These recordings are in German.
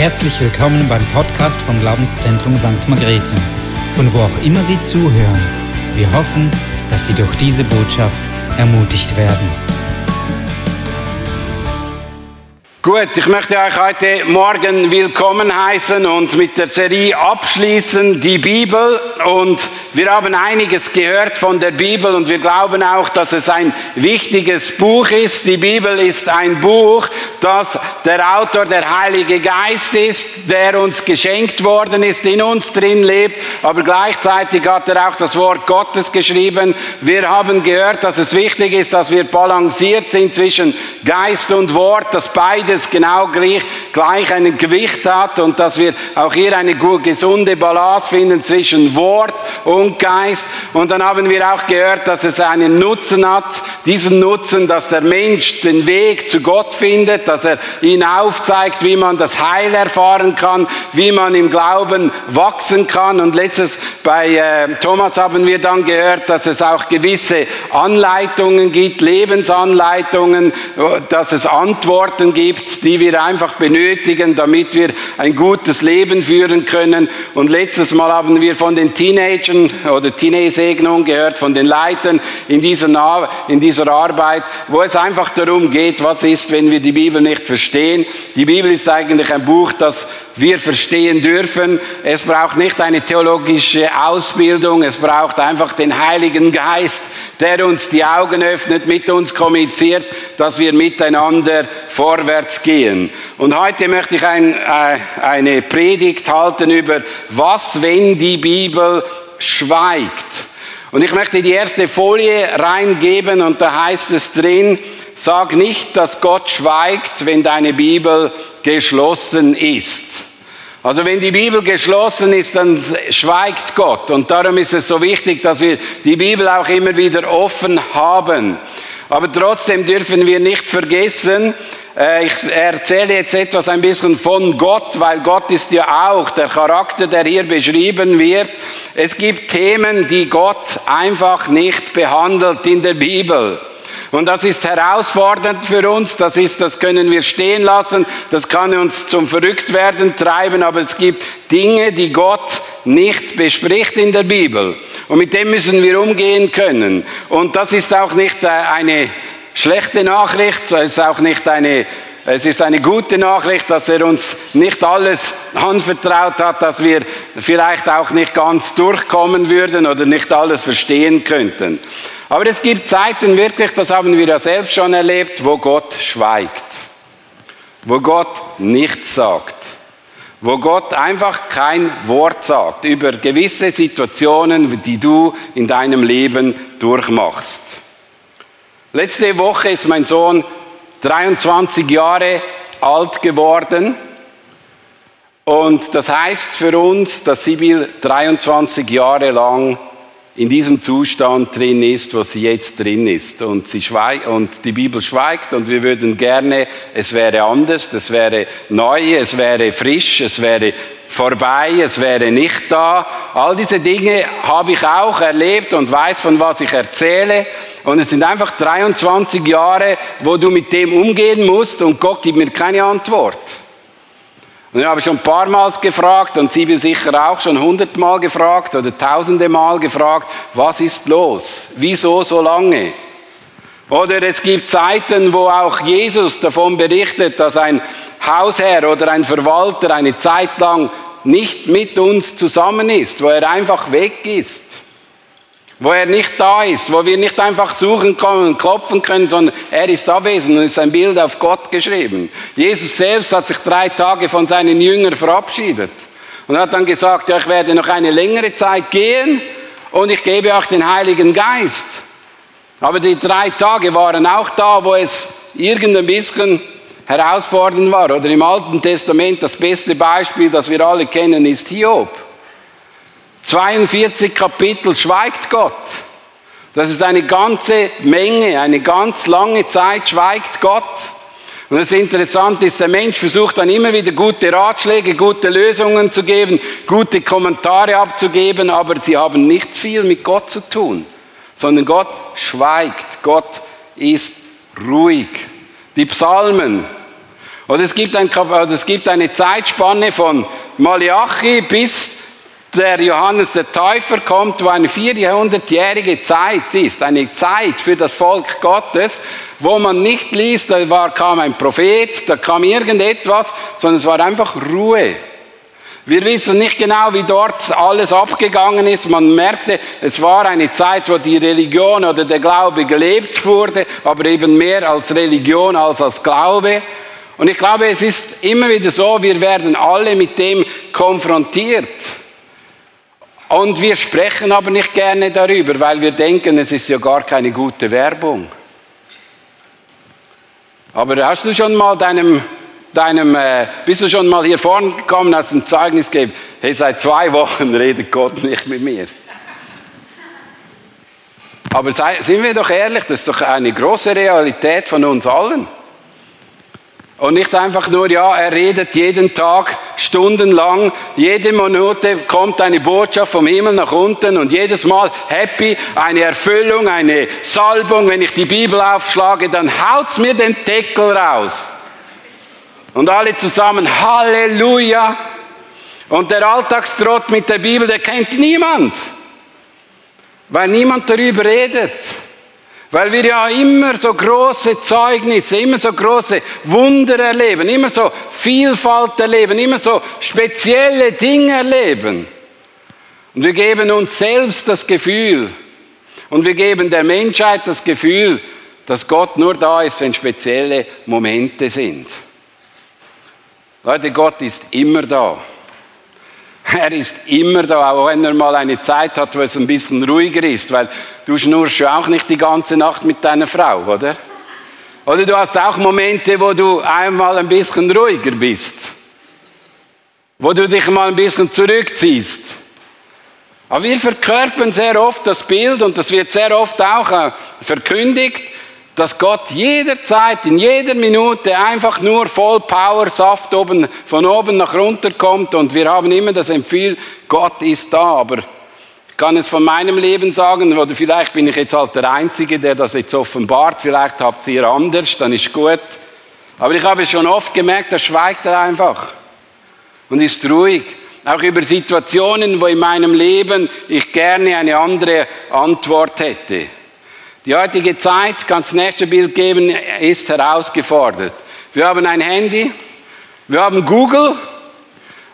Herzlich willkommen beim Podcast vom Glaubenszentrum St. Margrethe, von wo auch immer Sie zuhören. Wir hoffen, dass Sie durch diese Botschaft ermutigt werden. Gut, ich möchte euch heute Morgen willkommen heißen und mit der Serie abschließen, die Bibel. Und wir haben einiges gehört von der Bibel und wir glauben auch, dass es ein wichtiges Buch ist. Die Bibel ist ein Buch, das der Autor der Heilige Geist ist, der uns geschenkt worden ist, in uns drin lebt, aber gleichzeitig hat er auch das Wort Gottes geschrieben. Wir haben gehört, dass es wichtig ist, dass wir balanciert sind zwischen Geist und Wort, dass beide beides genau gleich, gleich ein Gewicht hat und dass wir auch hier eine gesunde Balance finden zwischen Wort und Geist. Und dann haben wir auch gehört, dass es einen Nutzen hat, diesen Nutzen, dass der Mensch den Weg zu Gott findet, dass er ihn aufzeigt, wie man das Heil erfahren kann, wie man im Glauben wachsen kann. Und letztes bei äh, Thomas haben wir dann gehört, dass es auch gewisse Anleitungen gibt, Lebensanleitungen, dass es Antworten gibt, die wir einfach benötigen, damit wir ein gutes Leben führen können. Und letztes Mal haben wir von den Teenagern oder Teenage-Segnungen gehört, von den Leitern in dieser, in dieser Arbeit, wo es einfach darum geht, was ist, wenn wir die Bibel nicht verstehen. Die Bibel ist eigentlich ein Buch, das wir verstehen dürfen. Es braucht nicht eine theologische Ausbildung, es braucht einfach den Heiligen Geist, der uns die Augen öffnet, mit uns kommuniziert, dass wir miteinander vorwärts gehen. Und heute möchte ich ein, äh, eine Predigt halten über was, wenn die Bibel schweigt. Und ich möchte die erste Folie reingeben und da heißt es drin, sag nicht, dass Gott schweigt, wenn deine Bibel geschlossen ist. Also wenn die Bibel geschlossen ist, dann schweigt Gott. Und darum ist es so wichtig, dass wir die Bibel auch immer wieder offen haben. Aber trotzdem dürfen wir nicht vergessen, äh, ich erzähle jetzt etwas ein bisschen von Gott, weil Gott ist ja auch der Charakter, der hier beschrieben wird. Es gibt Themen, die Gott einfach nicht behandelt in der Bibel. Und das ist herausfordernd für uns, das ist, das können wir stehen lassen, das kann uns zum Verrücktwerden treiben, aber es gibt Dinge, die Gott nicht bespricht in der Bibel. Und mit dem müssen wir umgehen können. Und das ist auch nicht äh, eine schlechte Nachricht, es ist auch nicht eine es ist eine gute Nachricht, dass er uns nicht alles anvertraut hat, dass wir vielleicht auch nicht ganz durchkommen würden oder nicht alles verstehen könnten. Aber es gibt Zeiten wirklich, das haben wir ja selbst schon erlebt, wo Gott schweigt, wo Gott nichts sagt, wo Gott einfach kein Wort sagt über gewisse Situationen, die du in deinem Leben durchmachst. Letzte Woche ist mein Sohn 23 Jahre alt geworden. Und das heißt für uns, dass Sibyl 23 Jahre lang in diesem Zustand drin ist, was sie jetzt drin ist. Und, sie schweigt, und die Bibel schweigt und wir würden gerne, es wäre anders, es wäre neu, es wäre frisch, es wäre vorbei, es wäre nicht da. All diese Dinge habe ich auch erlebt und weiß, von was ich erzähle. Und es sind einfach 23 Jahre, wo du mit dem umgehen musst und Gott gibt mir keine Antwort. Und ich habe schon ein paar Mal gefragt und Sie sicher auch schon hundertmal gefragt oder tausende Mal gefragt, was ist los? Wieso so lange? Oder es gibt Zeiten, wo auch Jesus davon berichtet, dass ein Hausherr oder ein Verwalter eine Zeit lang nicht mit uns zusammen ist, wo er einfach weg ist wo er nicht da ist, wo wir nicht einfach suchen können und klopfen können, sondern er ist abwesend und ist ein Bild auf Gott geschrieben. Jesus selbst hat sich drei Tage von seinen Jüngern verabschiedet und hat dann gesagt, ja, ich werde noch eine längere Zeit gehen und ich gebe auch den Heiligen Geist. Aber die drei Tage waren auch da, wo es irgendein bisschen herausfordernd war. Oder im Alten Testament das beste Beispiel, das wir alle kennen, ist Hiob. 42 Kapitel schweigt Gott. Das ist eine ganze Menge, eine ganz lange Zeit schweigt Gott. Und das Interessante ist, der Mensch versucht dann immer wieder gute Ratschläge, gute Lösungen zu geben, gute Kommentare abzugeben, aber sie haben nichts viel mit Gott zu tun, sondern Gott schweigt, Gott ist ruhig. Die Psalmen, Oder es gibt, ein, es gibt eine Zeitspanne von Malachi bis der Johannes der Täufer kommt, wo eine 400-jährige Zeit ist, eine Zeit für das Volk Gottes, wo man nicht liest, da war, kam ein Prophet, da kam irgendetwas, sondern es war einfach Ruhe. Wir wissen nicht genau, wie dort alles abgegangen ist. Man merkte, es war eine Zeit, wo die Religion oder der Glaube gelebt wurde, aber eben mehr als Religion als als Glaube. Und ich glaube, es ist immer wieder so, wir werden alle mit dem konfrontiert. Und wir sprechen aber nicht gerne darüber, weil wir denken, es ist ja gar keine gute Werbung. Aber hast du schon mal deinem, deinem äh, bist du schon mal hier vorne gekommen, hast ein Zeugnis gegeben, hey, seit zwei Wochen redet Gott nicht mit mir. Aber sind wir doch ehrlich, das ist doch eine große Realität von uns allen. Und nicht einfach nur, ja, er redet jeden Tag stundenlang, jede Minute kommt eine Botschaft vom Himmel nach unten und jedes Mal happy, eine Erfüllung, eine Salbung. Wenn ich die Bibel aufschlage, dann haut's mir den Deckel raus. Und alle zusammen, Halleluja. Und der Alltagstrott mit der Bibel, der kennt niemand, weil niemand darüber redet. Weil wir ja immer so große Zeugnisse, immer so große Wunder erleben, immer so Vielfalt erleben, immer so spezielle Dinge erleben. Und wir geben uns selbst das Gefühl und wir geben der Menschheit das Gefühl, dass Gott nur da ist, wenn spezielle Momente sind. Leute, Gott ist immer da. Er ist immer da, auch wenn er mal eine Zeit hat, wo es ein bisschen ruhiger ist, weil du schnurst ja auch nicht die ganze Nacht mit deiner Frau, oder? Oder du hast auch Momente, wo du einmal ein bisschen ruhiger bist, wo du dich mal ein bisschen zurückziehst. Aber wir verkörpern sehr oft das Bild und das wird sehr oft auch äh, verkündigt, dass Gott jederzeit, in jeder Minute einfach nur voll Power, Saft oben, von oben nach runter kommt und wir haben immer das Empfehl, Gott ist da, aber ich kann jetzt von meinem Leben sagen, oder vielleicht bin ich jetzt halt der Einzige, der das jetzt offenbart, vielleicht habt ihr anders, dann ist gut. Aber ich habe schon oft gemerkt, da schweigt er einfach und ist ruhig. Auch über Situationen, wo in meinem Leben ich gerne eine andere Antwort hätte. Die heutige Zeit, ganz nächste Bild geben, ist herausgefordert. Wir haben ein Handy, wir haben Google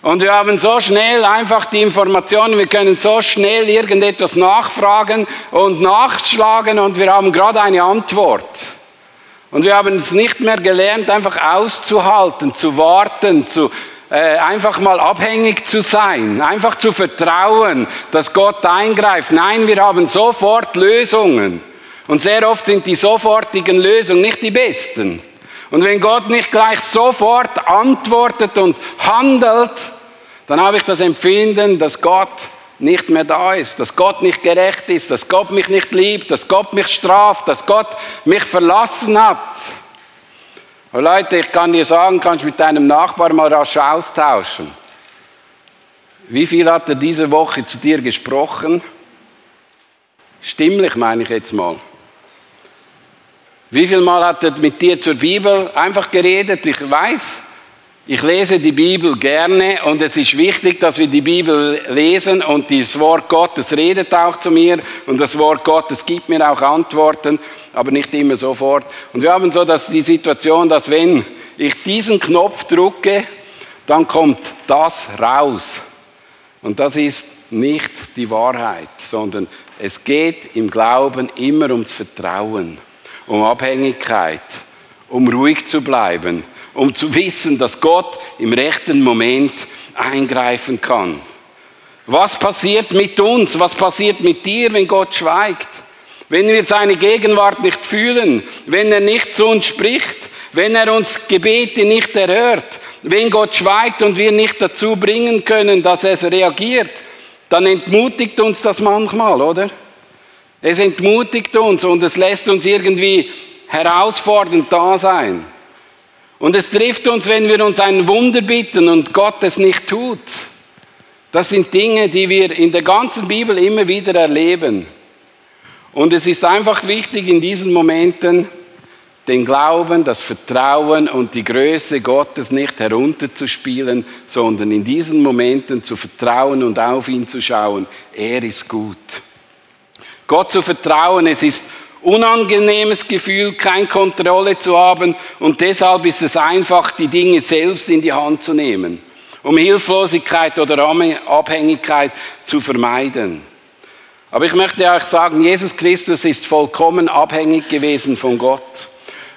und wir haben so schnell einfach die Informationen, wir können so schnell irgendetwas nachfragen und nachschlagen und wir haben gerade eine Antwort. Und wir haben es nicht mehr gelernt, einfach auszuhalten, zu warten, zu, äh, einfach mal abhängig zu sein, einfach zu vertrauen, dass Gott eingreift. Nein, wir haben sofort Lösungen. Und sehr oft sind die sofortigen Lösungen nicht die besten. Und wenn Gott nicht gleich sofort antwortet und handelt, dann habe ich das Empfinden, dass Gott nicht mehr da ist, dass Gott nicht gerecht ist, dass Gott mich nicht liebt, dass Gott mich straft, dass Gott mich verlassen hat. Aber Leute, ich kann dir sagen, kannst mit deinem Nachbar mal rasch austauschen. Wie viel hat er diese Woche zu dir gesprochen? Stimmlich meine ich jetzt mal. Wie viel Mal hat er mit dir zur Bibel einfach geredet? Ich weiß, ich lese die Bibel gerne und es ist wichtig, dass wir die Bibel lesen und das Wort Gottes redet auch zu mir und das Wort Gottes gibt mir auch Antworten, aber nicht immer sofort. Und wir haben so dass die Situation, dass wenn ich diesen Knopf drücke, dann kommt das raus. Und das ist nicht die Wahrheit, sondern es geht im Glauben immer ums Vertrauen um Abhängigkeit, um ruhig zu bleiben, um zu wissen, dass Gott im rechten Moment eingreifen kann. Was passiert mit uns? Was passiert mit dir, wenn Gott schweigt? Wenn wir seine Gegenwart nicht fühlen, wenn er nicht zu uns spricht, wenn er uns Gebete nicht erhört, wenn Gott schweigt und wir nicht dazu bringen können, dass er reagiert, dann entmutigt uns das manchmal, oder? Es entmutigt uns und es lässt uns irgendwie herausfordernd da sein. Und es trifft uns, wenn wir uns ein Wunder bitten und Gott es nicht tut. Das sind Dinge, die wir in der ganzen Bibel immer wieder erleben. Und es ist einfach wichtig in diesen Momenten, den Glauben, das Vertrauen und die Größe Gottes nicht herunterzuspielen, sondern in diesen Momenten zu vertrauen und auf ihn zu schauen. Er ist gut. Gott zu vertrauen, es ist unangenehmes Gefühl, keine Kontrolle zu haben und deshalb ist es einfach, die Dinge selbst in die Hand zu nehmen, um Hilflosigkeit oder Abhängigkeit zu vermeiden. Aber ich möchte euch sagen, Jesus Christus ist vollkommen abhängig gewesen von Gott.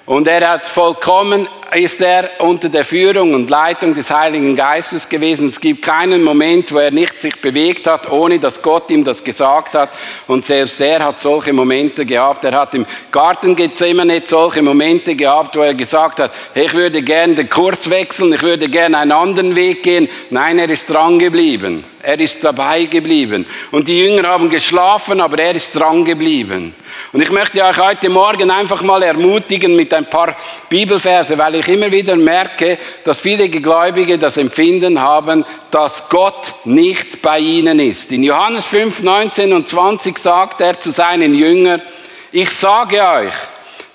Und er hat vollkommen, ist er unter der Führung und Leitung des Heiligen Geistes gewesen. Es gibt keinen Moment, wo er nicht sich bewegt hat, ohne dass Gott ihm das gesagt hat. Und selbst er hat solche Momente gehabt. Er hat im Garten Gethsemane solche Momente gehabt, wo er gesagt hat, hey, ich würde gerne den Kurs wechseln, ich würde gerne einen anderen Weg gehen. Nein, er ist dran geblieben. Er ist dabei geblieben. Und die Jünger haben geschlafen, aber er ist dran geblieben. Und ich möchte euch heute Morgen einfach mal ermutigen mit ein paar Bibelverse, weil ich immer wieder merke, dass viele Gläubige das Empfinden haben, dass Gott nicht bei ihnen ist. In Johannes 5, 19 und 20 sagt er zu seinen Jüngern, ich sage euch,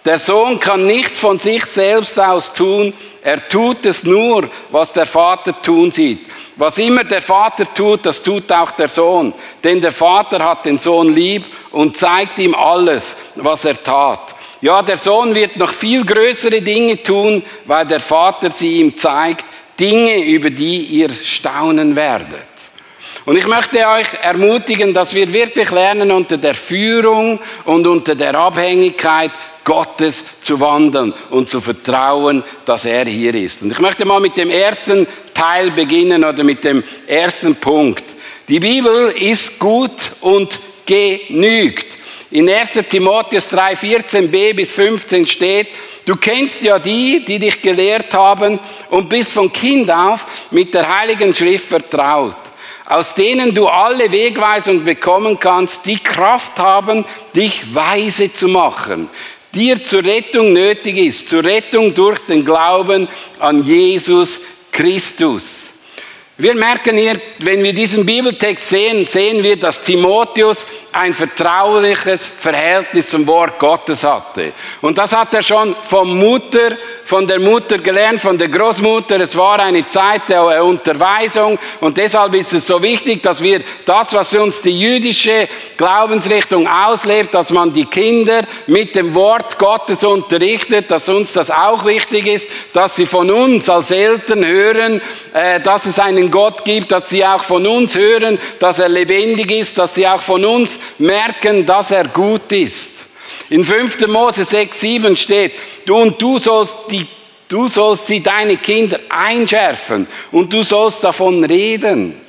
der Sohn kann nichts von sich selbst aus tun, er tut es nur, was der Vater tun sieht. Was immer der Vater tut, das tut auch der Sohn. Denn der Vater hat den Sohn lieb und zeigt ihm alles, was er tat. Ja, der Sohn wird noch viel größere Dinge tun, weil der Vater sie ihm zeigt. Dinge, über die ihr staunen werdet. Und ich möchte euch ermutigen, dass wir wirklich lernen, unter der Führung und unter der Abhängigkeit Gottes zu wandeln und zu vertrauen, dass er hier ist. Und ich möchte mal mit dem ersten Teil beginnen oder mit dem ersten Punkt. Die Bibel ist gut und genügt. In 1 Timotheus 3, 14b bis 15 steht, du kennst ja die, die dich gelehrt haben und bist von Kind auf mit der Heiligen Schrift vertraut aus denen du alle Wegweisung bekommen kannst, die Kraft haben, dich weise zu machen, dir zur Rettung nötig ist, zur Rettung durch den Glauben an Jesus Christus. Wir merken hier, wenn wir diesen Bibeltext sehen, sehen wir, dass Timotheus ein vertrauliches Verhältnis zum Wort Gottes hatte. Und das hat er schon vom Mutter von der Mutter gelernt, von der Großmutter. Es war eine Zeit der Unterweisung und deshalb ist es so wichtig, dass wir das, was uns die jüdische Glaubensrichtung auslebt, dass man die Kinder mit dem Wort Gottes unterrichtet, dass uns das auch wichtig ist, dass sie von uns als Eltern hören, äh, dass es einen Gott gibt, dass sie auch von uns hören, dass er lebendig ist, dass sie auch von uns merken, dass er gut ist. In 5. Mose 6, 7 steht, du und du sollst, die, du sollst sie deine Kinder einschärfen und du sollst davon reden.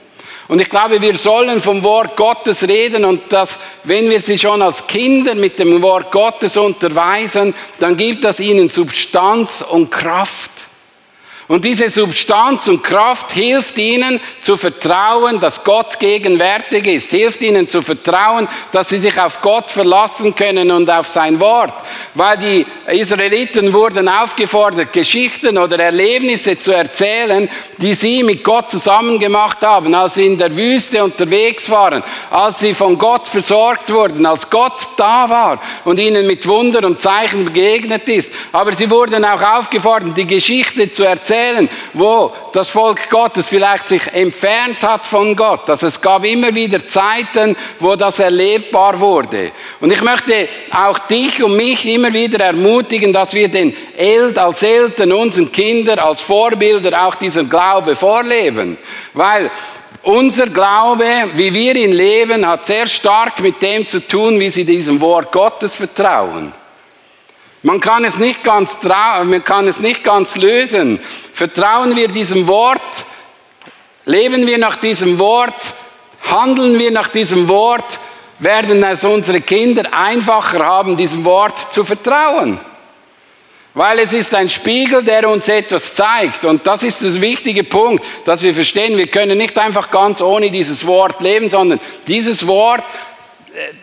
Und ich glaube, wir sollen vom Wort Gottes reden und dass, wenn wir sie schon als Kinder mit dem Wort Gottes unterweisen, dann gibt das ihnen Substanz und Kraft. Und diese Substanz und Kraft hilft ihnen zu vertrauen, dass Gott gegenwärtig ist, hilft ihnen zu vertrauen, dass sie sich auf Gott verlassen können und auf sein Wort. Weil die Israeliten wurden aufgefordert, Geschichten oder Erlebnisse zu erzählen, die sie mit Gott zusammen gemacht haben, als sie in der Wüste unterwegs waren, als sie von Gott versorgt wurden, als Gott da war und ihnen mit Wunder und Zeichen begegnet ist. Aber sie wurden auch aufgefordert, die Geschichte zu erzählen, erzählen, wo das Volk Gottes vielleicht sich entfernt hat von Gott. Also es gab immer wieder Zeiten, wo das erlebbar wurde. Und ich möchte auch dich und mich immer wieder ermutigen, dass wir den El als Eltern unseren Kindern als Vorbilder auch dieser Glaube vorleben. Weil unser Glaube, wie wir ihn leben, hat sehr stark mit dem zu tun, wie sie diesem Wort Gottes vertrauen. Man kann es nicht ganz, man kann es nicht ganz lösen. Vertrauen wir diesem Wort? Leben wir nach diesem Wort? Handeln wir nach diesem Wort? Werden es unsere Kinder einfacher haben, diesem Wort zu vertrauen? Weil es ist ein Spiegel, der uns etwas zeigt. Und das ist der wichtige Punkt, dass wir verstehen, wir können nicht einfach ganz ohne dieses Wort leben, sondern dieses Wort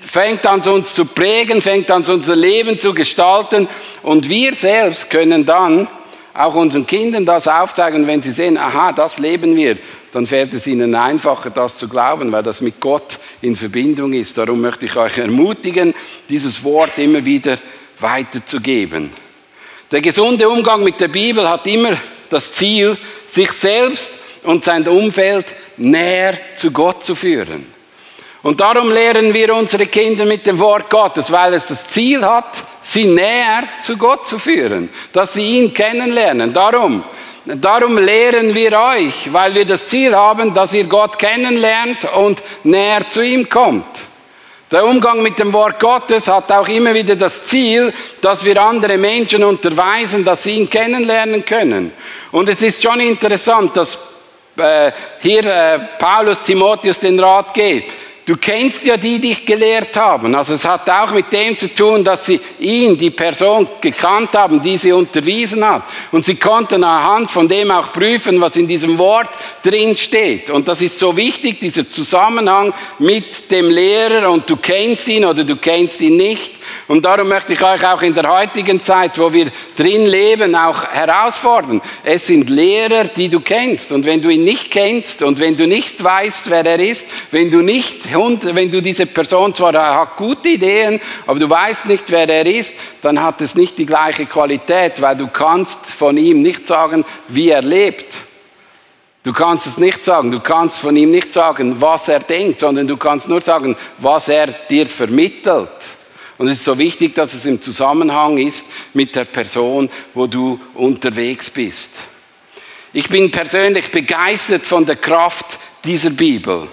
fängt an uns zu prägen, fängt an unser Leben zu gestalten und wir selbst können dann auch unseren Kindern das aufzeigen, wenn sie sehen, aha, das leben wir, dann fällt es ihnen einfacher, das zu glauben, weil das mit Gott in Verbindung ist. Darum möchte ich euch ermutigen, dieses Wort immer wieder weiterzugeben. Der gesunde Umgang mit der Bibel hat immer das Ziel, sich selbst und sein Umfeld näher zu Gott zu führen. Und darum lehren wir unsere Kinder mit dem Wort Gottes, weil es das Ziel hat, sie näher zu Gott zu führen, dass sie ihn kennenlernen. Darum, darum lehren wir euch, weil wir das Ziel haben, dass ihr Gott kennenlernt und näher zu ihm kommt. Der Umgang mit dem Wort Gottes hat auch immer wieder das Ziel, dass wir andere Menschen unterweisen, dass sie ihn kennenlernen können. Und es ist schon interessant, dass äh, hier äh, Paulus Timotheus den Rat geht. Du kennst ja die, die dich gelehrt haben. Also es hat auch mit dem zu tun, dass sie ihn, die Person, gekannt haben, die sie unterwiesen hat. Und sie konnten anhand von dem auch prüfen, was in diesem Wort drin steht. Und das ist so wichtig, dieser Zusammenhang mit dem Lehrer und du kennst ihn oder du kennst ihn nicht. Und darum möchte ich euch auch in der heutigen Zeit, wo wir drin leben, auch herausfordern. Es sind Lehrer, die du kennst. Und wenn du ihn nicht kennst und wenn du nicht weißt, wer er ist, wenn du nicht, wenn du diese Person zwar hat gute Ideen, aber du weißt nicht, wer er ist, dann hat es nicht die gleiche Qualität, weil du kannst von ihm nicht sagen, wie er lebt. Du kannst es nicht sagen, du kannst von ihm nicht sagen, was er denkt, sondern du kannst nur sagen, was er dir vermittelt. Und es ist so wichtig, dass es im Zusammenhang ist mit der Person, wo du unterwegs bist. Ich bin persönlich begeistert von der Kraft dieser Bibel.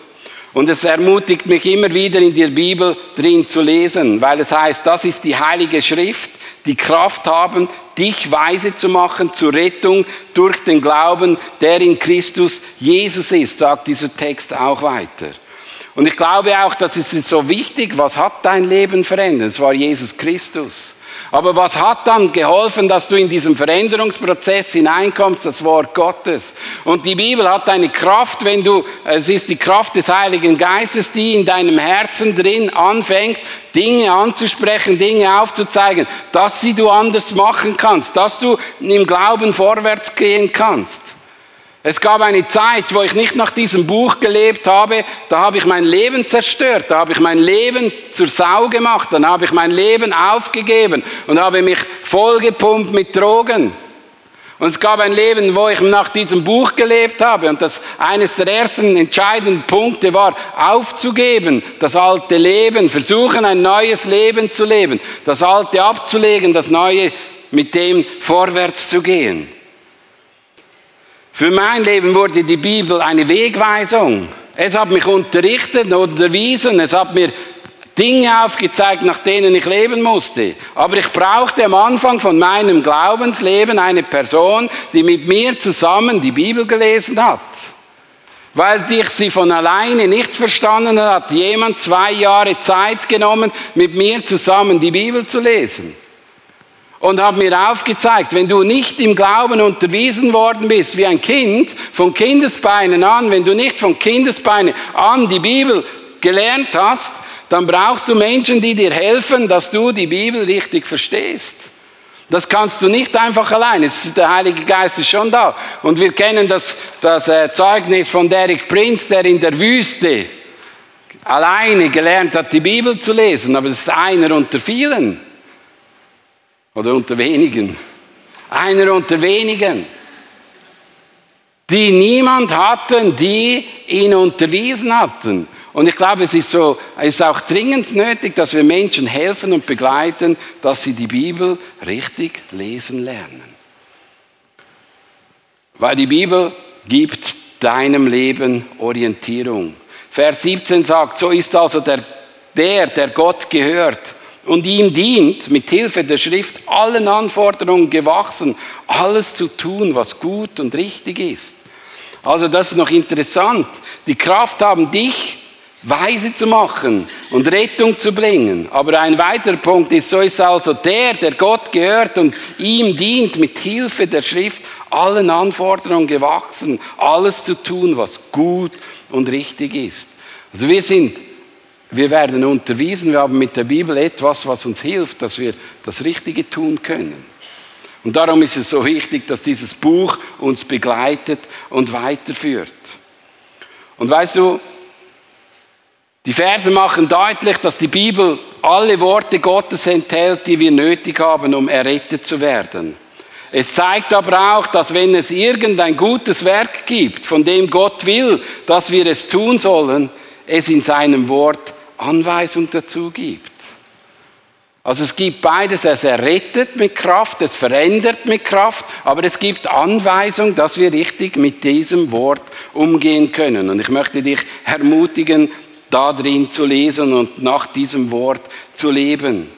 Und es ermutigt mich immer wieder in der Bibel drin zu lesen, weil es heißt, das ist die heilige Schrift, die Kraft haben, dich weise zu machen zur Rettung durch den Glauben, der in Christus Jesus ist, sagt dieser Text auch weiter. Und ich glaube auch, das ist so wichtig, was hat dein Leben verändert? Es war Jesus Christus. Aber was hat dann geholfen, dass du in diesen Veränderungsprozess hineinkommst? Das Wort Gottes. Und die Bibel hat eine Kraft, wenn du, es ist die Kraft des Heiligen Geistes, die in deinem Herzen drin anfängt, Dinge anzusprechen, Dinge aufzuzeigen, dass sie du anders machen kannst, dass du im Glauben vorwärts gehen kannst. Es gab eine Zeit, wo ich nicht nach diesem Buch gelebt habe, da habe ich mein Leben zerstört, da habe ich mein Leben zur Sau gemacht, dann habe ich mein Leben aufgegeben und habe mich vollgepumpt mit Drogen. Und es gab ein Leben, wo ich nach diesem Buch gelebt habe und das eines der ersten entscheidenden Punkte war, aufzugeben, das alte Leben, versuchen ein neues Leben zu leben, das alte abzulegen, das neue mit dem vorwärts zu gehen. Für mein Leben wurde die Bibel eine Wegweisung. Es hat mich unterrichtet, unterwiesen, es hat mir Dinge aufgezeigt, nach denen ich leben musste. Aber ich brauchte am Anfang von meinem Glaubensleben eine Person, die mit mir zusammen die Bibel gelesen hat. Weil ich sie von alleine nicht verstanden hat, jemand zwei Jahre Zeit genommen, mit mir zusammen die Bibel zu lesen und hat mir aufgezeigt, wenn du nicht im Glauben unterwiesen worden bist wie ein Kind, von Kindesbeinen an, wenn du nicht von Kindesbeinen an die Bibel gelernt hast, dann brauchst du Menschen, die dir helfen, dass du die Bibel richtig verstehst. Das kannst du nicht einfach allein. Der Heilige Geist ist schon da. Und wir kennen das, das äh, Zeugnis von Derek Prince, der in der Wüste alleine gelernt hat, die Bibel zu lesen. Aber es ist einer unter vielen. Oder unter wenigen. Einer unter wenigen. Die niemand hatten, die ihn unterwiesen hatten. Und ich glaube, es ist, so, es ist auch dringend nötig, dass wir Menschen helfen und begleiten, dass sie die Bibel richtig lesen lernen. Weil die Bibel gibt deinem Leben Orientierung. Vers 17 sagt, so ist also der, der, der Gott gehört und ihm dient, mit Hilfe der Schrift allen Anforderungen gewachsen, alles zu tun, was gut und richtig ist. Also das ist noch interessant. Die Kraft haben, dich weise zu machen und Rettung zu bringen. Aber ein weiterer Punkt ist, so ist also der, der Gott gehört und ihm dient, mit Hilfe der Schrift allen Anforderungen gewachsen, alles zu tun, was gut und richtig ist. Also wir sind wir werden unterwiesen, wir haben mit der Bibel etwas, was uns hilft, dass wir das Richtige tun können. Und darum ist es so wichtig, dass dieses Buch uns begleitet und weiterführt. Und weißt du, die Verse machen deutlich, dass die Bibel alle Worte Gottes enthält, die wir nötig haben, um errettet zu werden. es zeigt aber auch, dass wenn es irgendein gutes Werk gibt, von dem Gott will, dass wir es tun sollen, es in seinem Wort Anweisung dazu gibt. Also es gibt beides, es errettet mit Kraft, es verändert mit Kraft, aber es gibt Anweisung, dass wir richtig mit diesem Wort umgehen können. Und ich möchte dich ermutigen, da drin zu lesen und nach diesem Wort zu leben.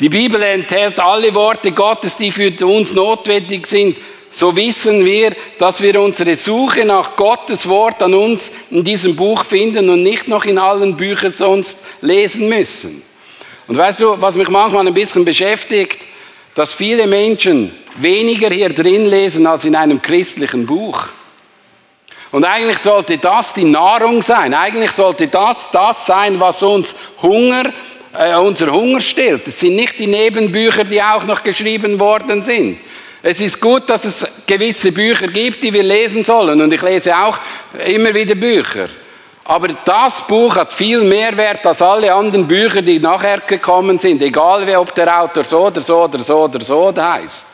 Die Bibel enthält alle Worte Gottes, die für uns notwendig sind. So wissen wir, dass wir unsere Suche nach Gottes Wort an uns in diesem Buch finden und nicht noch in allen Büchern sonst lesen müssen. Und weißt du, was mich manchmal ein bisschen beschäftigt, dass viele Menschen weniger hier drin lesen als in einem christlichen Buch. Und eigentlich sollte das die Nahrung sein. Eigentlich sollte das das sein, was uns Hunger, äh, unser Hunger stillt. Es sind nicht die Nebenbücher, die auch noch geschrieben worden sind. Es ist gut, dass es gewisse Bücher gibt, die wir lesen sollen. Und ich lese auch immer wieder Bücher. Aber das Buch hat viel mehr Wert als alle anderen Bücher, die nachher gekommen sind, egal wie ob der Autor so oder so oder so oder so heißt.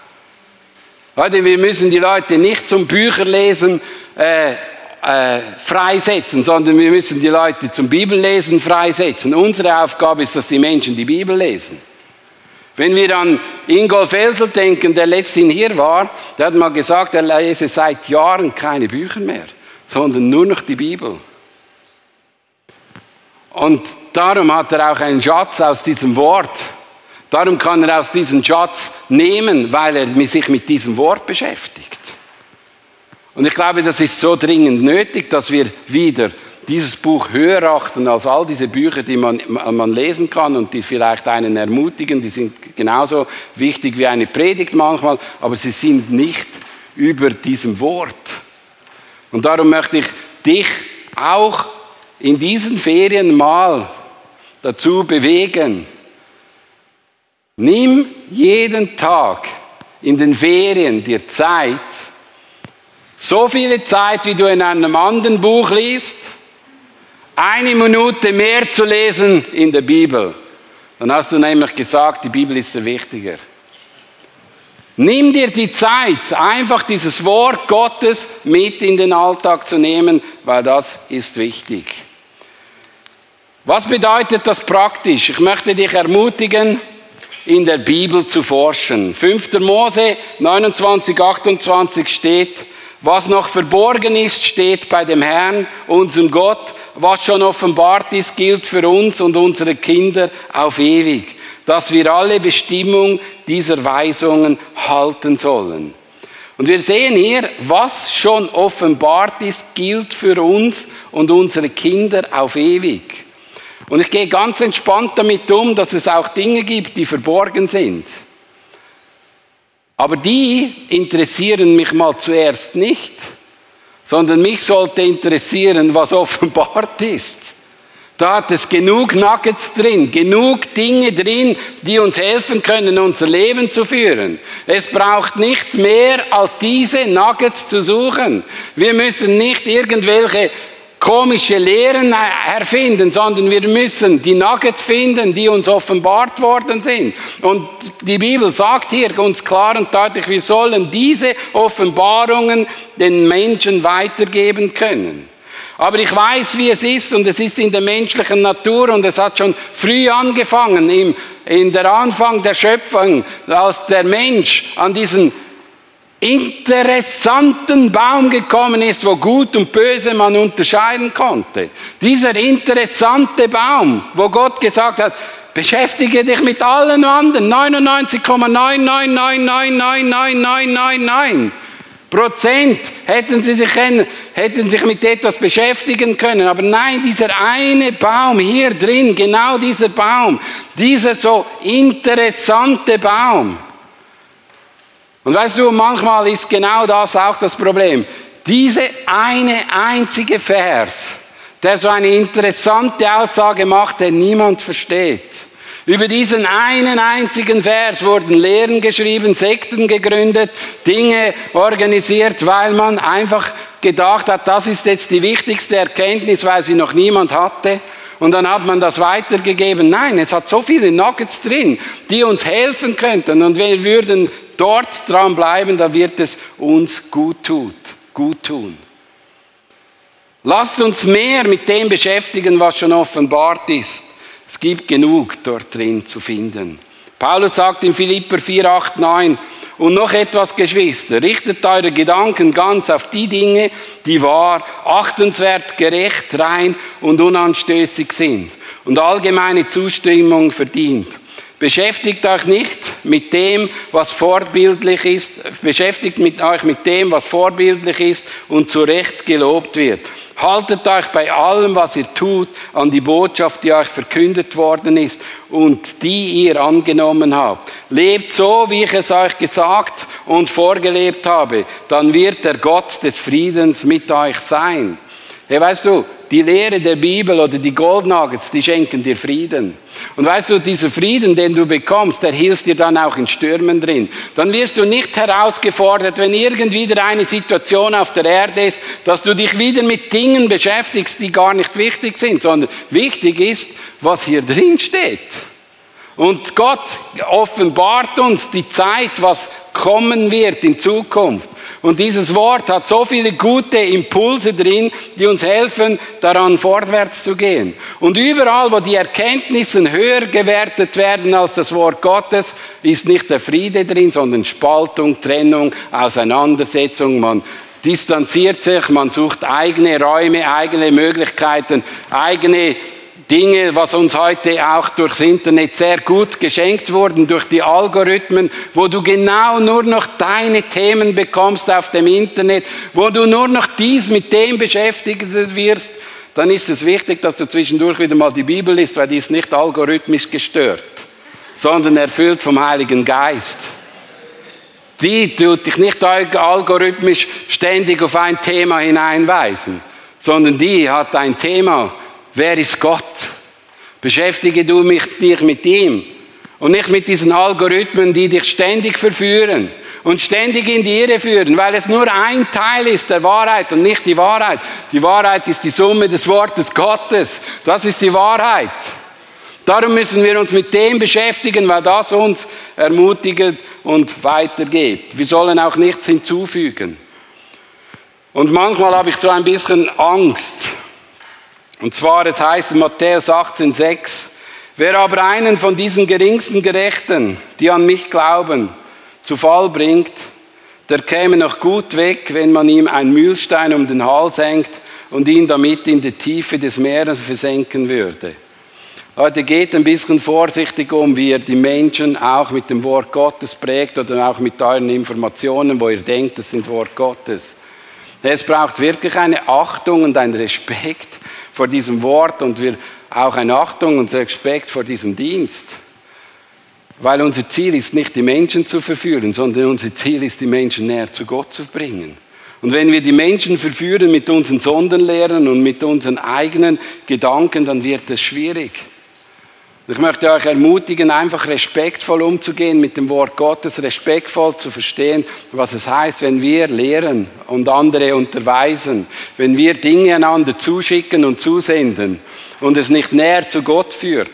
Leute, wir müssen die Leute nicht zum Bücherlesen äh, äh, freisetzen, sondern wir müssen die Leute zum Bibellesen freisetzen. Unsere Aufgabe ist, dass die Menschen die Bibel lesen. Wenn wir an Ingolf Elsel denken, der letztens hier war, der hat mal gesagt, er lese seit Jahren keine Bücher mehr, sondern nur noch die Bibel. Und darum hat er auch einen Schatz aus diesem Wort. Darum kann er aus diesem Schatz nehmen, weil er sich mit diesem Wort beschäftigt. Und ich glaube, das ist so dringend nötig, dass wir wieder dieses Buch höher achten als all diese Bücher, die man, man lesen kann und die vielleicht einen ermutigen. Die sind genauso wichtig wie eine Predigt manchmal, aber sie sind nicht über diesem Wort. Und darum möchte ich dich auch in diesen Ferien mal dazu bewegen. Nimm jeden Tag in den Ferien dir Zeit, so viele Zeit, wie du in einem anderen Buch liest, eine Minute mehr zu lesen in der Bibel. Dann hast du nämlich gesagt, die Bibel ist der wichtiger. Nimm dir die Zeit, einfach dieses Wort Gottes mit in den Alltag zu nehmen, weil das ist wichtig. Was bedeutet das praktisch? Ich möchte dich ermutigen, in der Bibel zu forschen. 5. Mose 29, 28 steht, was noch verborgen ist, steht bei dem Herrn, unserem Gott. Was schon offenbart ist, gilt für uns und unsere Kinder auf ewig, dass wir alle Bestimmung dieser Weisungen halten sollen. Und wir sehen hier, was schon offenbart ist, gilt für uns und unsere Kinder auf ewig. Und ich gehe ganz entspannt damit um, dass es auch Dinge gibt, die verborgen sind. Aber die interessieren mich mal zuerst nicht, sondern mich sollte interessieren, was offenbart ist. Da hat es genug Nuggets drin, genug Dinge drin, die uns helfen können, unser Leben zu führen. Es braucht nicht mehr als diese Nuggets zu suchen. Wir müssen nicht irgendwelche komische Lehren erfinden, sondern wir müssen die Nuggets finden, die uns offenbart worden sind. Und die Bibel sagt hier uns klar und deutlich, wir sollen diese Offenbarungen den Menschen weitergeben können. Aber ich weiß, wie es ist und es ist in der menschlichen Natur und es hat schon früh angefangen, im, in der Anfang der Schöpfung, als der Mensch an diesen interessanten Baum gekommen ist, wo gut und böse man unterscheiden konnte. Dieser interessante Baum, wo Gott gesagt hat, beschäftige dich mit allen anderen, 99,999999999 Prozent hätten sie sich, hätten sich mit etwas beschäftigen können. Aber nein, dieser eine Baum hier drin, genau dieser Baum, dieser so interessante Baum, und weißt du, manchmal ist genau das auch das Problem. Diese eine einzige Vers, der so eine interessante Aussage macht, der niemand versteht. Über diesen einen einzigen Vers wurden Lehren geschrieben, Sekten gegründet, Dinge organisiert, weil man einfach gedacht hat, das ist jetzt die wichtigste Erkenntnis, weil sie noch niemand hatte. Und dann hat man das weitergegeben. Nein, es hat so viele Nuggets drin, die uns helfen könnten. Und wir würden dort dran bleiben, dann wird es uns gut, tut, gut tun. Lasst uns mehr mit dem beschäftigen, was schon offenbart ist. Es gibt genug dort drin zu finden. Paulus sagt in Philipper 4, 8, 9, und noch etwas, Geschwister, richtet eure Gedanken ganz auf die Dinge, die wahr, achtenswert, gerecht, rein und unanstößig sind und allgemeine Zustimmung verdient. Beschäftigt euch nicht mit dem, was vorbildlich ist, beschäftigt mit euch mit dem, was vorbildlich ist und zu Recht gelobt wird. Haltet euch bei allem, was ihr tut, an die Botschaft, die euch verkündet worden ist und die ihr angenommen habt. Lebt so, wie ich es euch gesagt und vorgelebt habe, dann wird der Gott des Friedens mit euch sein. Hey, weißt du, die Lehre der Bibel oder die Goldnuggets, die schenken dir Frieden. Und weißt du, dieser Frieden, den du bekommst, der hilft dir dann auch in Stürmen drin. Dann wirst du nicht herausgefordert, wenn irgendwie wieder eine Situation auf der Erde ist, dass du dich wieder mit Dingen beschäftigst, die gar nicht wichtig sind, sondern wichtig ist, was hier drin steht. Und Gott offenbart uns die Zeit, was kommen wird in Zukunft. Und dieses Wort hat so viele gute Impulse drin, die uns helfen, daran vorwärts zu gehen. Und überall, wo die Erkenntnisse höher gewertet werden als das Wort Gottes, ist nicht der Friede drin, sondern Spaltung, Trennung, Auseinandersetzung. Man distanziert sich, man sucht eigene Räume, eigene Möglichkeiten, eigene Dinge, was uns heute auch durchs Internet sehr gut geschenkt wurden, durch die Algorithmen, wo du genau nur noch deine Themen bekommst auf dem Internet, wo du nur noch dies mit dem beschäftigt wirst, dann ist es wichtig, dass du zwischendurch wieder mal die Bibel liest, weil die ist nicht algorithmisch gestört, sondern erfüllt vom Heiligen Geist. Die tut dich nicht algorithmisch ständig auf ein Thema hineinweisen, sondern die hat ein Thema, Wer ist Gott? Beschäftige du mich, dich mit ihm und nicht mit diesen Algorithmen, die dich ständig verführen und ständig in die Irre führen, weil es nur ein Teil ist der Wahrheit und nicht die Wahrheit. Die Wahrheit ist die Summe des Wortes Gottes. Das ist die Wahrheit. Darum müssen wir uns mit dem beschäftigen, weil das uns ermutigt und weitergeht. Wir sollen auch nichts hinzufügen. Und manchmal habe ich so ein bisschen Angst, und zwar, es heißt in Matthäus 18,6, wer aber einen von diesen geringsten Gerechten, die an mich glauben, zu Fall bringt, der käme noch gut weg, wenn man ihm einen Mühlstein um den Hals hängt und ihn damit in die Tiefe des Meeres versenken würde. Leute, geht ein bisschen vorsichtig um, wie ihr die Menschen auch mit dem Wort Gottes prägt oder auch mit euren Informationen, wo ihr denkt, das sind Wort Gottes. Es braucht wirklich eine Achtung und einen Respekt vor diesem Wort und wir auch eine Achtung und Respekt vor diesem Dienst. Weil unser Ziel ist nicht, die Menschen zu verführen, sondern unser Ziel ist, die Menschen näher zu Gott zu bringen. Und wenn wir die Menschen verführen mit unseren Sonderlehren und mit unseren eigenen Gedanken, dann wird es schwierig. Ich möchte euch ermutigen, einfach respektvoll umzugehen mit dem Wort Gottes, respektvoll zu verstehen, was es heißt, wenn wir lehren und andere unterweisen, wenn wir Dinge einander zuschicken und zusenden und es nicht näher zu Gott führt,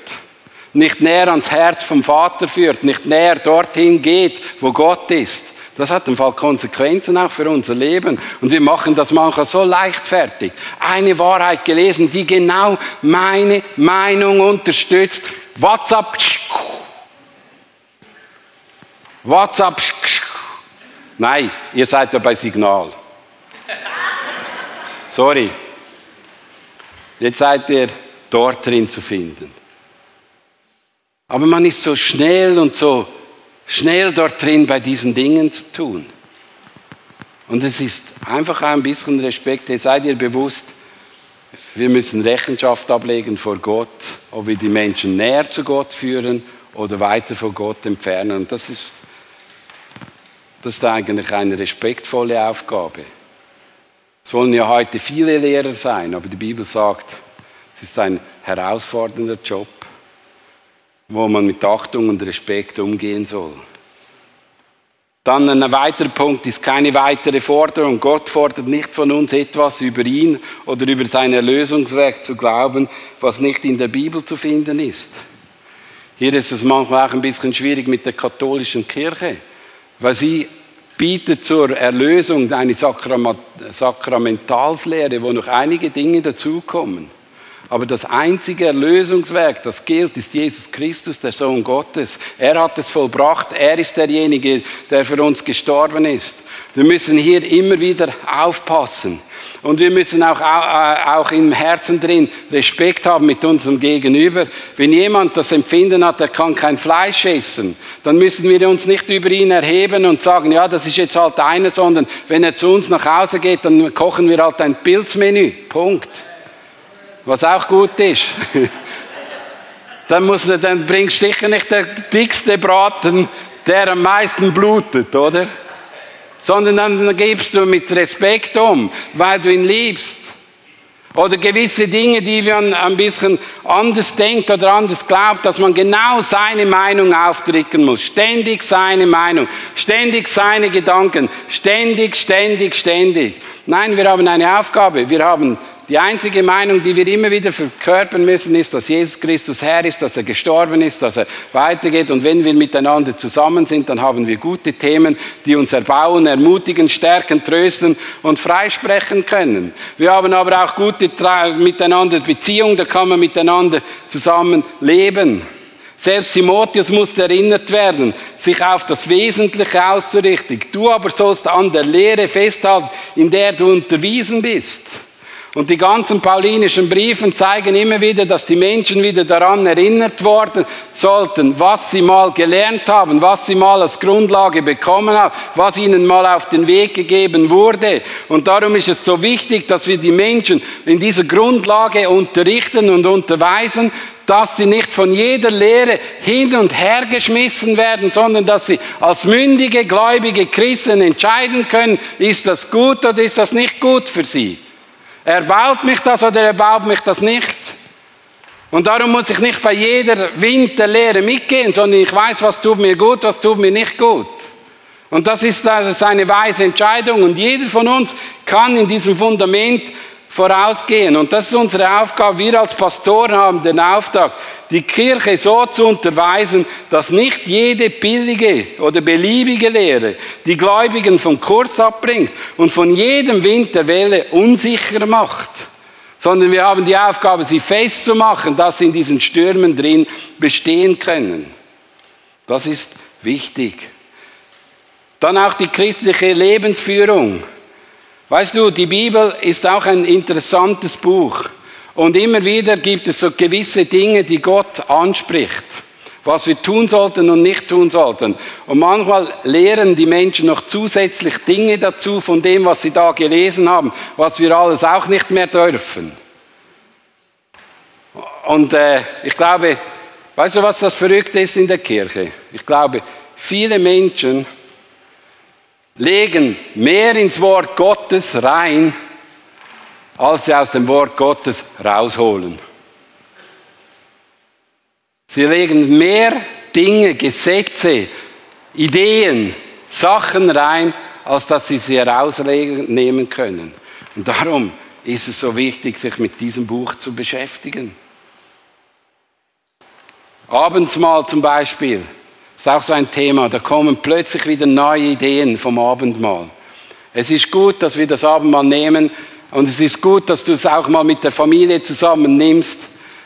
nicht näher ans Herz vom Vater führt, nicht näher dorthin geht, wo Gott ist. Das hat im Fall Konsequenzen auch für unser Leben. Und wir machen das manchmal so leichtfertig. Eine Wahrheit gelesen, die genau meine Meinung unterstützt. WhatsApp. WhatsApp. Nein, ihr seid ja bei Signal. Sorry. Jetzt seid ihr dort drin zu finden. Aber man ist so schnell und so schnell dort drin bei diesen Dingen zu tun. Und es ist einfach ein bisschen Respekt. Jetzt seid ihr bewusst, wir müssen Rechenschaft ablegen vor Gott, ob wir die Menschen näher zu Gott führen oder weiter von Gott entfernen. Und das ist, das ist eigentlich eine respektvolle Aufgabe. Es wollen ja heute viele Lehrer sein, aber die Bibel sagt, es ist ein herausfordernder Job, wo man mit Achtung und Respekt umgehen soll. Dann ein weiterer Punkt ist keine weitere Forderung. Gott fordert nicht von uns etwas über ihn oder über sein Erlösungswerk zu glauben, was nicht in der Bibel zu finden ist. Hier ist es manchmal auch ein bisschen schwierig mit der katholischen Kirche, weil sie bietet zur Erlösung eine Sakramentalslehre, wo noch einige Dinge dazukommen. Aber das einzige Erlösungswerk, das gilt, ist Jesus Christus, der Sohn Gottes. Er hat es vollbracht. Er ist derjenige, der für uns gestorben ist. Wir müssen hier immer wieder aufpassen. Und wir müssen auch, auch im Herzen drin Respekt haben mit unserem Gegenüber. Wenn jemand das Empfinden hat, er kann kein Fleisch essen, dann müssen wir uns nicht über ihn erheben und sagen, ja, das ist jetzt halt einer, sondern wenn er zu uns nach Hause geht, dann kochen wir halt ein Pilzmenü. Punkt. Was auch gut ist. dann, muss, dann bringst du sicher nicht der dickste Braten, der am meisten blutet, oder? sondern dann gibst du mit Respekt um, weil du ihn liebst. Oder gewisse Dinge, die man ein bisschen anders denkt oder anders glaubt, dass man genau seine Meinung aufdrücken muss. Ständig seine Meinung, ständig seine Gedanken, ständig, ständig, ständig. Nein, wir haben eine Aufgabe. Wir haben die einzige Meinung, die wir immer wieder verkörpern müssen, ist, dass Jesus Christus Herr ist, dass er gestorben ist, dass er weitergeht. Und wenn wir miteinander zusammen sind, dann haben wir gute Themen, die uns erbauen, ermutigen, stärken, trösten und freisprechen können. Wir haben aber auch gute miteinander Beziehungen, da kann man miteinander zusammen leben. Selbst Timotheus musste erinnert werden, sich auf das Wesentliche auszurichten. Du aber sollst an der Lehre festhalten, in der du unterwiesen bist. Und die ganzen paulinischen Briefen zeigen immer wieder, dass die Menschen wieder daran erinnert worden sollten, was sie mal gelernt haben, was sie mal als Grundlage bekommen haben, was ihnen mal auf den Weg gegeben wurde. Und darum ist es so wichtig, dass wir die Menschen in dieser Grundlage unterrichten und unterweisen, dass sie nicht von jeder Lehre hin und her geschmissen werden, sondern dass sie als mündige, gläubige Christen entscheiden können, ist das gut oder ist das nicht gut für sie. Erbaut mich das oder erbaut mich das nicht? Und darum muss ich nicht bei jeder Winterlehre mitgehen, sondern ich weiß, was tut mir gut, was tut mir nicht gut. Und das ist eine weise Entscheidung. Und jeder von uns kann in diesem Fundament vorausgehen. Und das ist unsere Aufgabe. Wir als Pastoren haben den Auftrag, die Kirche so zu unterweisen, dass nicht jede billige oder beliebige Lehre die Gläubigen vom Kurs abbringt und von jedem Wind der Welle unsicher macht. Sondern wir haben die Aufgabe, sie festzumachen, dass sie in diesen Stürmen drin bestehen können. Das ist wichtig. Dann auch die christliche Lebensführung. Weißt du, die Bibel ist auch ein interessantes Buch. Und immer wieder gibt es so gewisse Dinge, die Gott anspricht, was wir tun sollten und nicht tun sollten. Und manchmal lehren die Menschen noch zusätzlich Dinge dazu von dem, was sie da gelesen haben, was wir alles auch nicht mehr dürfen. Und äh, ich glaube, weißt du, was das Verrückte ist in der Kirche? Ich glaube, viele Menschen legen mehr ins Wort Gottes rein, als sie aus dem Wort Gottes rausholen. Sie legen mehr Dinge, Gesetze, Ideen, Sachen rein, als dass sie sie herausnehmen können. Und darum ist es so wichtig, sich mit diesem Buch zu beschäftigen. Abendsmahl zum Beispiel. Ist auch so ein Thema. Da kommen plötzlich wieder neue Ideen vom Abendmahl. Es ist gut, dass wir das Abendmahl nehmen und es ist gut, dass du es auch mal mit der Familie zusammen nimmst.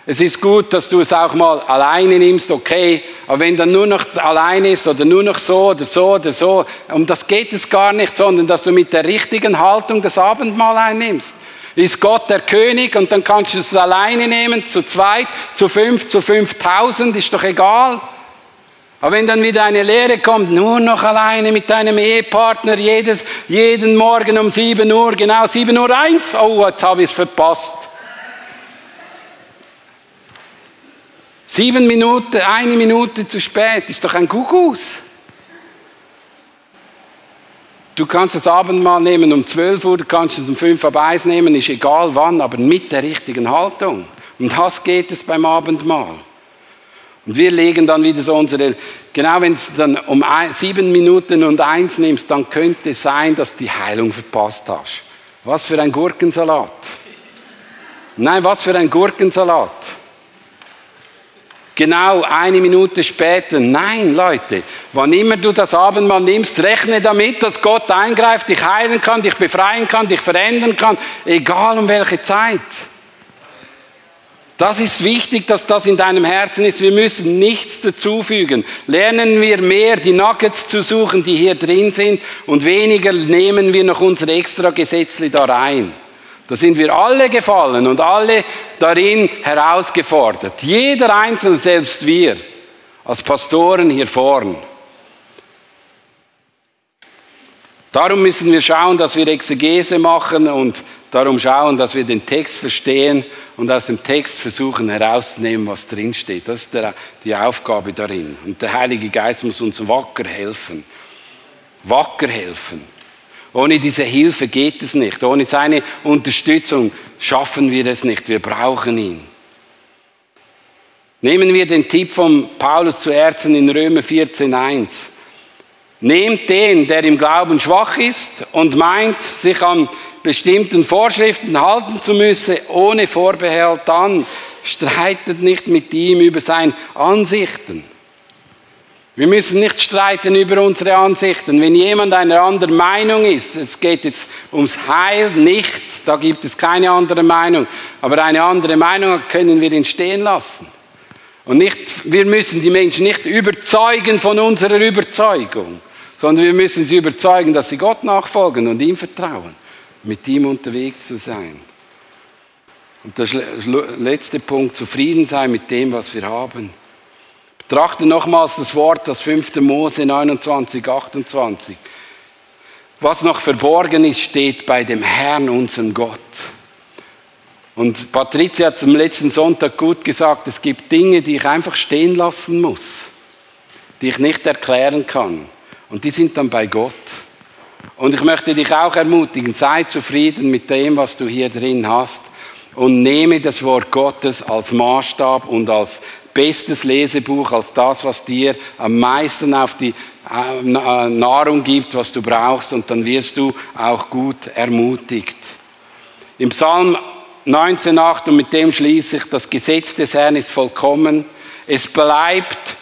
Es ist gut, dass du es auch mal alleine nimmst, okay, aber wenn dann nur noch alleine ist oder nur noch so oder so oder so, um das geht es gar nicht, sondern dass du mit der richtigen Haltung das Abendmahl einnimmst. Ist Gott der König und dann kannst du es alleine nehmen, zu zweit, zu fünf, zu fünftausend, ist doch egal. Aber wenn dann wieder eine Lehre kommt, nur noch alleine mit deinem Ehepartner, jedes, jeden Morgen um 7 Uhr, genau 7 Uhr 1, oh, jetzt habe ich es verpasst. Sieben Minuten, eine Minute zu spät, ist doch ein Kuckuck. Du kannst das Abendmahl nehmen um 12 Uhr, du kannst es um 5 Uhr 1 nehmen, ist egal wann, aber mit der richtigen Haltung. Und das geht es beim Abendmahl. Und wir legen dann wieder so unsere, genau wenn es dann um ein, sieben Minuten und eins nimmst, dann könnte es sein, dass du die Heilung verpasst hast. Was für ein Gurkensalat. Nein, was für ein Gurkensalat. genau eine Minute später. Nein, Leute, wann immer du das Abendmahl nimmst, rechne damit, dass Gott eingreift, dich heilen kann, dich befreien kann, dich verändern kann, egal um welche Zeit. Das ist wichtig, dass das in deinem Herzen ist. Wir müssen nichts dazufügen. Lernen wir mehr, die Nuggets zu suchen, die hier drin sind, und weniger nehmen wir noch unsere extra Gesetze da rein. Da sind wir alle gefallen und alle darin herausgefordert. Jeder Einzelne, selbst wir, als Pastoren hier vorn. Darum müssen wir schauen, dass wir Exegese machen und darum schauen, dass wir den Text verstehen und aus dem Text versuchen herauszunehmen, was drinsteht. Das ist der, die Aufgabe darin. Und der Heilige Geist muss uns wacker helfen. Wacker helfen. Ohne diese Hilfe geht es nicht. Ohne seine Unterstützung schaffen wir es nicht. Wir brauchen ihn. Nehmen wir den Tipp von Paulus zu Ärzten in Römer 14.1. Nehmt den, der im Glauben schwach ist und meint, sich an bestimmten Vorschriften halten zu müssen, ohne Vorbehalt an. Streitet nicht mit ihm über seine Ansichten. Wir müssen nicht streiten über unsere Ansichten. Wenn jemand einer anderen Meinung ist, es geht jetzt ums Heil nicht, da gibt es keine andere Meinung, aber eine andere Meinung können wir ihn stehen lassen. Und nicht, wir müssen die Menschen nicht überzeugen von unserer Überzeugung, sondern wir müssen sie überzeugen, dass sie Gott nachfolgen und ihm vertrauen mit ihm unterwegs zu sein. Und der letzte Punkt, zufrieden sein mit dem, was wir haben. Betrachte nochmals das Wort, das 5. Mose 29, 28. Was noch verborgen ist, steht bei dem Herrn, unserem Gott. Und Patricia hat am letzten Sonntag gut gesagt, es gibt Dinge, die ich einfach stehen lassen muss, die ich nicht erklären kann. Und die sind dann bei Gott. Und ich möchte dich auch ermutigen, sei zufrieden mit dem, was du hier drin hast und nehme das Wort Gottes als Maßstab und als bestes Lesebuch, als das, was dir am meisten auf die äh, Nahrung gibt, was du brauchst und dann wirst du auch gut ermutigt. Im Psalm 19,8 und mit dem schließe ich, das Gesetz des Herrn ist vollkommen, es bleibt,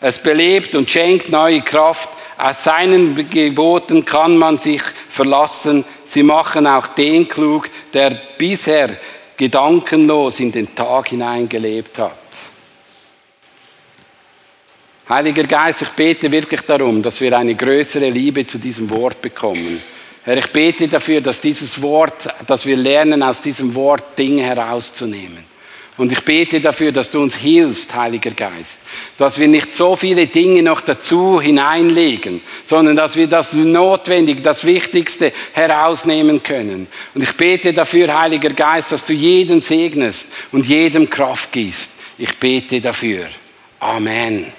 es belebt und schenkt neue Kraft, aus seinen Geboten kann man sich verlassen. Sie machen auch den klug, der bisher gedankenlos in den Tag hineingelebt hat. Heiliger Geist, ich bete wirklich darum, dass wir eine größere Liebe zu diesem Wort bekommen. Herr, ich bete dafür, dass dieses Wort, dass wir lernen, aus diesem Wort Dinge herauszunehmen. Und ich bete dafür, dass du uns hilfst, Heiliger Geist, dass wir nicht so viele Dinge noch dazu hineinlegen, sondern dass wir das Notwendige, das Wichtigste herausnehmen können. Und ich bete dafür, Heiliger Geist, dass du jeden segnest und jedem Kraft gibst. Ich bete dafür. Amen.